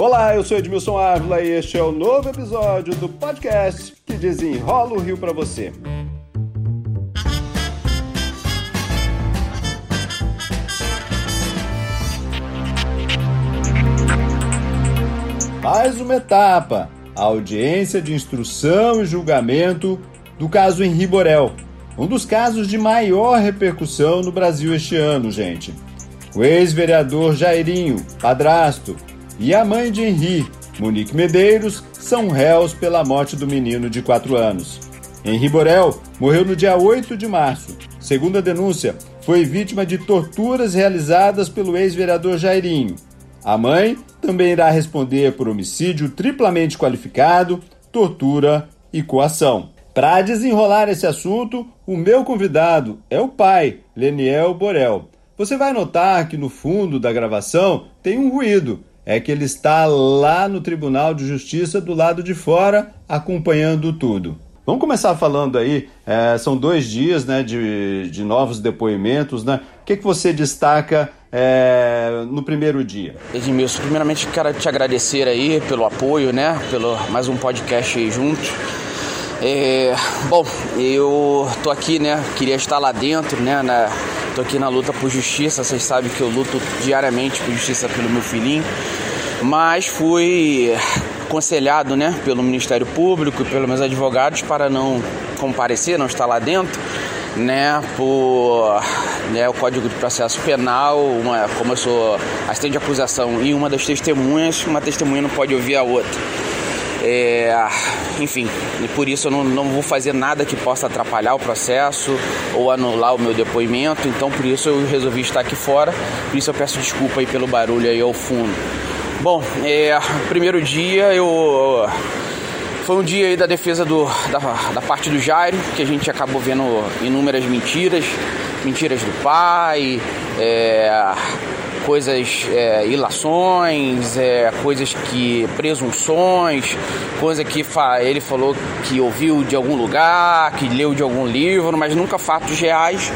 Olá, eu sou Edmilson Ávila e este é o novo episódio do podcast que desenrola o Rio para você. Mais uma etapa, a audiência de instrução e julgamento do caso Henri Borel, um dos casos de maior repercussão no Brasil este ano, gente. O ex-vereador Jairinho, padrasto, e a mãe de Henri, Monique Medeiros, são réus pela morte do menino de 4 anos. Henri Borel morreu no dia 8 de março. Segundo a denúncia, foi vítima de torturas realizadas pelo ex-vereador Jairinho. A mãe também irá responder por homicídio triplamente qualificado, tortura e coação. Para desenrolar esse assunto, o meu convidado é o pai, Leniel Borel. Você vai notar que no fundo da gravação tem um ruído é que ele está lá no Tribunal de Justiça do lado de fora acompanhando tudo. Vamos começar falando aí, é, são dois dias né, de, de novos depoimentos, né? O que, que você destaca é, no primeiro dia? Edmilson, primeiramente quero te agradecer aí pelo apoio, né? Pelo mais um podcast aí juntos. É, bom, eu tô aqui, né? Queria estar lá dentro, né? Na, tô aqui na luta por justiça. Vocês sabem que eu luto diariamente por justiça pelo meu filhinho. Mas fui aconselhado, né? Pelo Ministério Público e pelos meus advogados para não comparecer, não estar lá dentro, né? Por né, o Código de Processo Penal, uma, como eu sou assistente de acusação e uma das testemunhas, uma testemunha não pode ouvir a outra. É, enfim, e por isso eu não, não vou fazer nada que possa atrapalhar o processo ou anular o meu depoimento, então por isso eu resolvi estar aqui fora, por isso eu peço desculpa aí pelo barulho aí ao fundo. Bom, é, primeiro dia eu foi um dia aí da defesa do, da, da parte do Jairo, que a gente acabou vendo inúmeras mentiras, mentiras do pai, é, coisas, é, ilações, é, coisas que. presunções, coisa que fa ele falou que ouviu de algum lugar, que leu de algum livro, mas nunca fatos reais.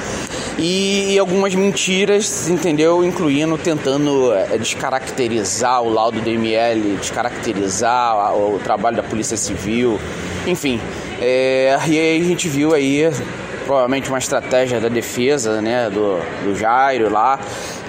E, e algumas mentiras, entendeu? Incluindo tentando é, descaracterizar o laudo do ML, descaracterizar o, o trabalho da Polícia Civil, enfim. É, e aí a gente viu aí provavelmente uma estratégia da defesa, né, do, do Jairo lá,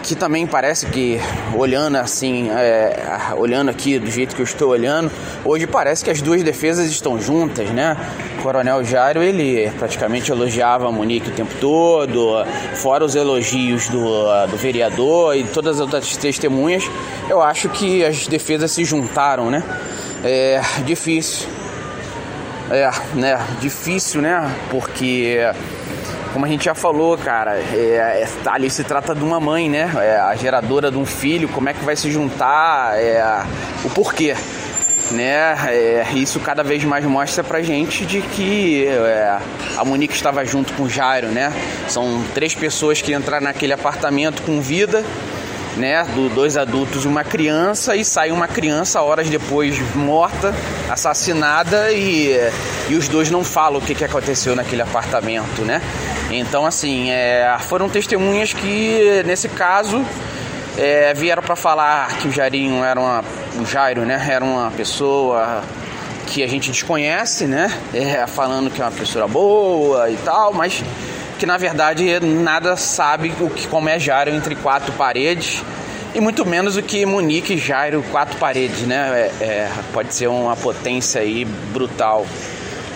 que também parece que, olhando assim, é, olhando aqui do jeito que eu estou olhando, hoje parece que as duas defesas estão juntas, né? O Coronel Jairo, ele praticamente elogiava a Monique o tempo todo, fora os elogios do, do vereador e todas as outras testemunhas, eu acho que as defesas se juntaram, né? É difícil. É, né? Difícil, né? Porque como a gente já falou, cara, é, é, ali se trata de uma mãe, né? É a geradora de um filho, como é que vai se juntar, é, o porquê. Né? É, isso cada vez mais mostra pra gente de que é, a Monique estava junto com o Jairo, né? São três pessoas que entraram naquele apartamento com vida né, do dois adultos e uma criança e sai uma criança horas depois morta, assassinada e, e os dois não falam o que, que aconteceu naquele apartamento, né? Então assim, é, foram testemunhas que nesse caso é, vieram para falar que o Jairinho era uma, o Jairo, né, era uma pessoa que a gente desconhece, né, é, falando que é uma pessoa boa e tal, mas que na verdade nada sabe o que como é Jairo entre quatro paredes e muito menos o que Monique e Jairo quatro paredes, né? É, é, pode ser uma potência aí brutal,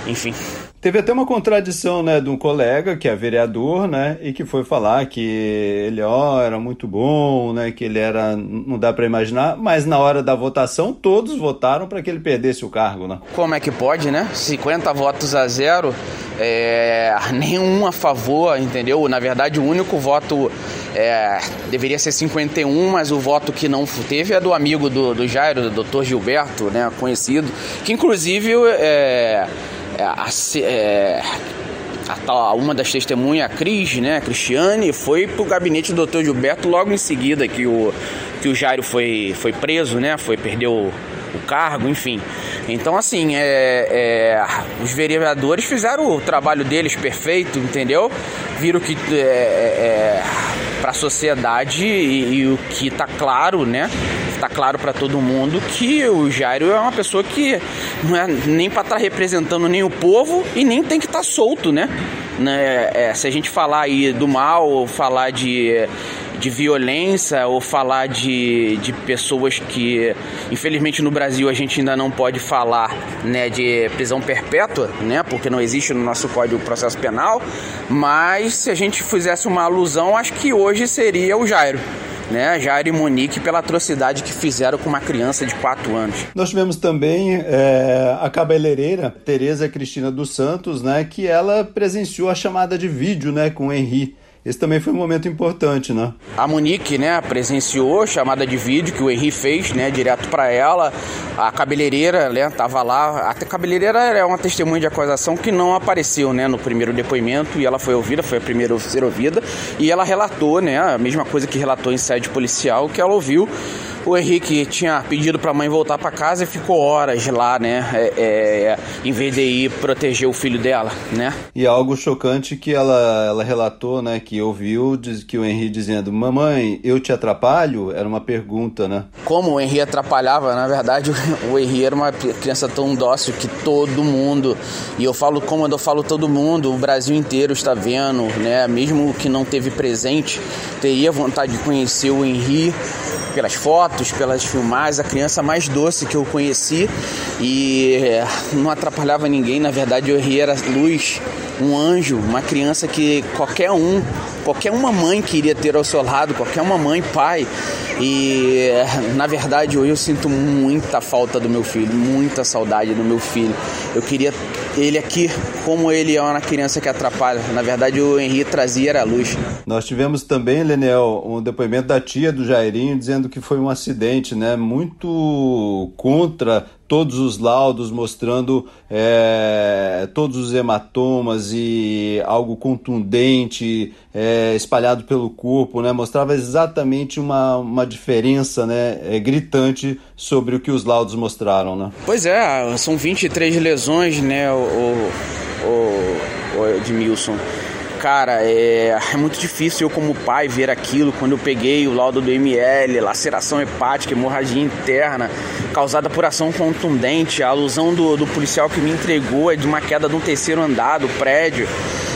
enfim. Teve até uma contradição, né, de um colega que é vereador, né, e que foi falar que ele, ó, era muito bom, né, que ele era, não dá para imaginar, mas na hora da votação todos votaram para que ele perdesse o cargo, né? Como é que pode, né? 50 votos a zero, é, nenhum a favor, entendeu? Na verdade, o único voto é, deveria ser 51, mas o voto que não teve é do amigo do, do Jairo, do Dr. Gilberto, né, conhecido, que inclusive é, é, a, é, a, uma das testemunhas, a Cris, né, a Cristiane, foi pro gabinete do Dr. Gilberto logo em seguida que o, que o Jairo foi, foi preso, né, foi, perdeu o, cargo, enfim. Então, assim, é, é, os vereadores fizeram o trabalho deles perfeito, entendeu? Viram que é, é para a sociedade e, e, o que está claro, né? Tá claro para todo mundo que o Jairo é uma pessoa que não é nem para estar tá representando nem o povo e nem tem que estar tá solto, né? né? É, se a gente falar aí do mal, falar de de violência ou falar de, de pessoas que, infelizmente no Brasil a gente ainda não pode falar né, de prisão perpétua, né, porque não existe no nosso Código Processo Penal, mas se a gente fizesse uma alusão, acho que hoje seria o Jairo né, Jair e Monique pela atrocidade que fizeram com uma criança de 4 anos. Nós tivemos também é, a cabeleireira Tereza Cristina dos Santos, né, que ela presenciou a chamada de vídeo, né, com o Henri. Esse também foi um momento importante, né? A Monique, né, presenciou chamada de vídeo que o Henri fez, né, direto para ela. A cabeleireira, né, tava lá. A cabeleireira é uma testemunha de acusação que não apareceu, né, no primeiro depoimento e ela foi ouvida, foi a primeira a ser ouvida e ela relatou, né, a mesma coisa que relatou em sede policial, que ela ouviu o Henrique tinha pedido para a mãe voltar para casa e ficou horas lá, né? É, é, em vez de ir proteger o filho dela, né? E algo chocante que ela, ela relatou, né? Que ouviu diz, que o Henrique dizendo: Mamãe, eu te atrapalho? Era uma pergunta, né? Como o Henrique atrapalhava? Na verdade, o Henrique era uma criança tão dócil que todo mundo, e eu falo como eu falo todo mundo, o Brasil inteiro está vendo, né? Mesmo que não teve presente, teria vontade de conhecer o Henrique pelas fotos, pelas filmagens, a criança mais doce que eu conheci e eh, não atrapalhava ninguém. Na verdade, eu ria era luz, um anjo, uma criança que qualquer um, qualquer uma mãe queria ter ao seu lado, qualquer uma mãe, pai. E eh, na verdade, hoje eu sinto muita falta do meu filho, muita saudade do meu filho. Eu queria ele aqui, como ele é uma criança que atrapalha. Na verdade, o Henrique trazia era a luz. Nós tivemos também, Lenel, um depoimento da tia do Jairinho dizendo que foi um acidente, né? Muito contra todos os laudos mostrando é, todos os hematomas e algo contundente é, espalhado pelo corpo, né? Mostrava exatamente uma, uma diferença, né? É, gritante sobre o que os laudos mostraram, né? Pois é, são 23 lesões, né? O, o, o, Edmilson. Cara, é, é, muito difícil eu como pai ver aquilo quando eu peguei o laudo do ML, laceração hepática, hemorragia interna, causada por ação contundente. A alusão do, do policial que me entregou é de uma queda de um terceiro andar do prédio.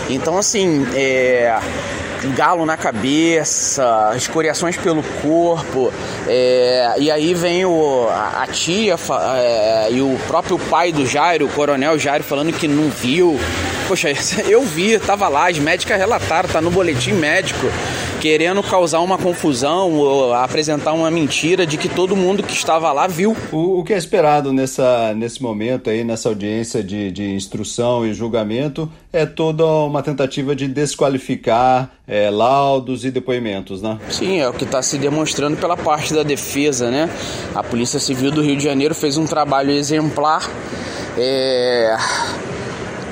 Então, assim, é, galo na cabeça, escoriações pelo corpo. É, e aí vem o, a, tia é, e o próprio pai do Jairo, o coronel Jairo, falando que não viu. Poxa, eu vi, tava lá, as médicas relataram, tá no boletim médico querendo causar uma confusão ou apresentar uma mentira de que todo mundo que estava lá viu. O, o que é esperado nessa, nesse momento aí, nessa audiência de, de instrução e julgamento, é toda uma tentativa de desqualificar é, laudos e depoimentos, né? Sim, é o que está se demonstrando pela parte da defesa, né? A Polícia Civil do Rio de Janeiro fez um trabalho exemplar. É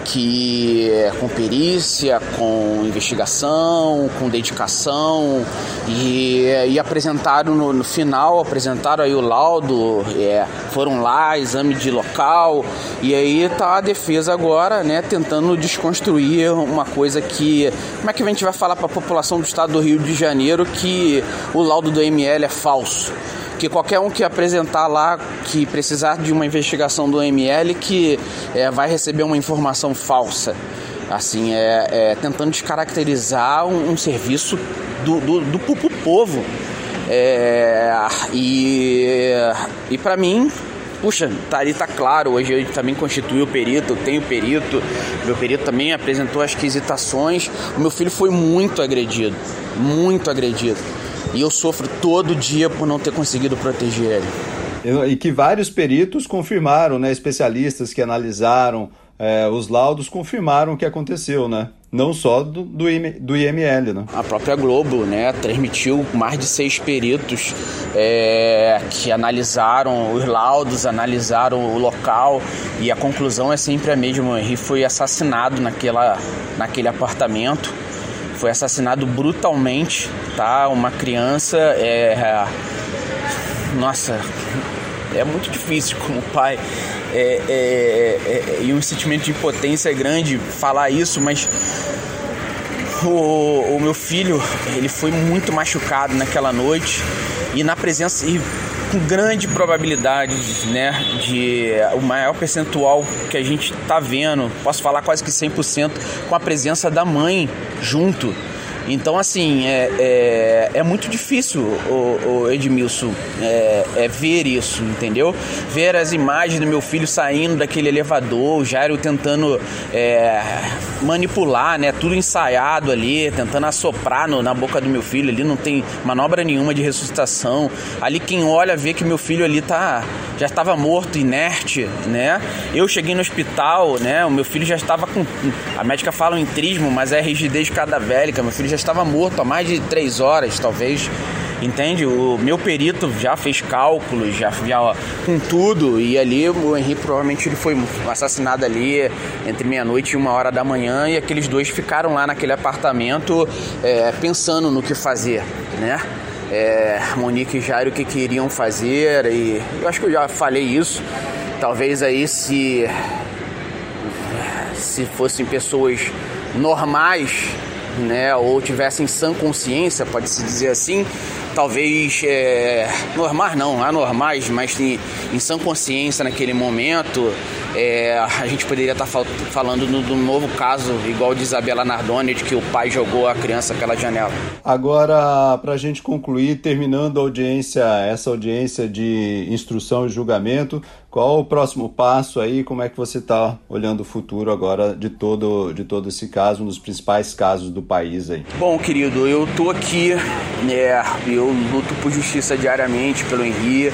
que é com perícia, com investigação, com dedicação e, e apresentaram no, no, final, apresentaram aí o laudo, é, foram lá, exame de local e aí tá a defesa agora, né, tentando desconstruir uma coisa que, como é que a gente vai falar para a população do estado do Rio de Janeiro que o laudo do ML é falso? Que qualquer um que apresentar lá que precisar de uma investigação do ML que é, vai receber uma informação falsa. Assim, é, é tentando descaracterizar um, um serviço do, do, do, do povo. É, e e para mim, puxa, tá ali tá claro, hoje eu também constituí o perito, tenho perito, meu perito também apresentou as quisitações. O meu filho foi muito agredido, muito agredido. E eu sofro todo dia por não ter conseguido proteger ele. E que vários peritos confirmaram, né? Especialistas que analisaram é, os laudos confirmaram o que aconteceu, né? Não só do, do, do IML, né? A própria Globo, né, transmitiu mais de seis peritos é, que analisaram os laudos, analisaram o local e a conclusão é sempre a mesma. O Henri foi assassinado naquela, naquele apartamento foi assassinado brutalmente, tá? Uma criança é, nossa, é muito difícil como pai é, é, é, é, e um sentimento de impotência grande falar isso, mas o, o, meu filho ele foi muito machucado naquela noite e na presença e com grande probabilidade, né, de o maior percentual que a gente está vendo, posso falar quase que 100%, com a presença da mãe junto então, assim, é, é, é muito difícil, o, o Edmilson, é, é, ver isso, entendeu? Ver as imagens do meu filho saindo daquele elevador, o Jairo tentando é, manipular, né? Tudo ensaiado ali, tentando assoprar no, na boca do meu filho ali, não tem manobra nenhuma de ressuscitação. Ali quem olha vê que meu filho ali tá, já estava morto, inerte, né? Eu cheguei no hospital, né? O meu filho já estava com. A médica fala um entrismo, mas é rigidez cadavérica. Meu filho já estava morto há mais de três horas, talvez. Entende? O meu perito já fez cálculos, já, já com tudo. E ali o Henrique provavelmente ele foi assassinado ali entre meia-noite e uma hora da manhã. E aqueles dois ficaram lá naquele apartamento é, pensando no que fazer, né? É, Monique e Jairo o que queriam fazer. E eu acho que eu já falei isso. Talvez aí se se fossem pessoas normais né, ou tivessem sã consciência, pode-se dizer assim, talvez é, normais não, anormais, mas em, em sã consciência naquele momento, é, a gente poderia estar fal falando do novo caso, igual de Isabela Nardoni, de que o pai jogou a criança pela janela. Agora, para a gente concluir, terminando a audiência, essa audiência de instrução e julgamento, qual o próximo passo aí? Como é que você está olhando o futuro agora de todo, de todo esse caso, um dos principais casos do país aí? Bom, querido, eu tô aqui, é, eu luto por justiça diariamente pelo Henri,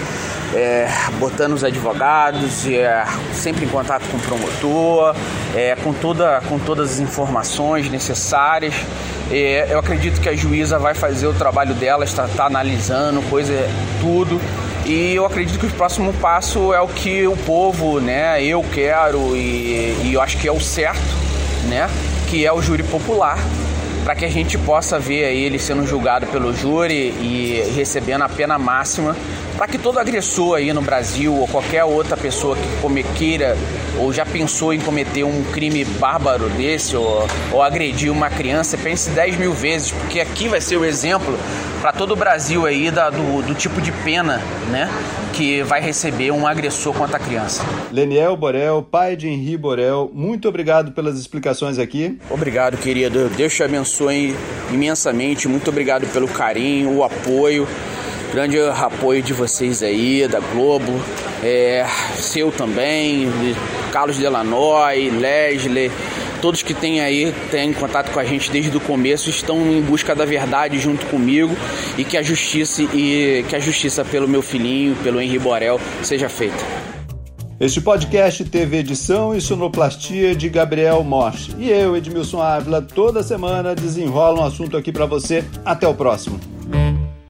é, botando os advogados, é, sempre em contato com o promotor, é, com, toda, com todas as informações necessárias. É, eu acredito que a juíza vai fazer o trabalho dela, está, está analisando coisa, tudo e eu acredito que o próximo passo é o que o povo, né, eu quero e, e eu acho que é o certo, né, que é o júri popular, para que a gente possa ver ele sendo julgado pelo júri e recebendo a pena máxima para que todo agressor aí no Brasil ou qualquer outra pessoa que come, queira ou já pensou em cometer um crime bárbaro desse ou, ou agredir uma criança, pense 10 mil vezes, porque aqui vai ser o exemplo para todo o Brasil aí da, do, do tipo de pena, né? que vai receber um agressor contra a criança. Leniel Borel, pai de Henri Borel, muito obrigado pelas explicações aqui. Obrigado, querido. Deus te abençoe imensamente. Muito obrigado pelo carinho, o apoio. Grande apoio de vocês aí, da Globo, é, seu também, Carlos Delanoy, Leslie, todos que têm aí, têm contato com a gente desde o começo, estão em busca da verdade junto comigo e que a justiça e que a justiça pelo meu filhinho, pelo Henri Borel, seja feita. Este podcast teve edição e sonoplastia de Gabriel Morte. E eu, Edmilson Ávila, toda semana desenrola um assunto aqui para você. Até o próximo.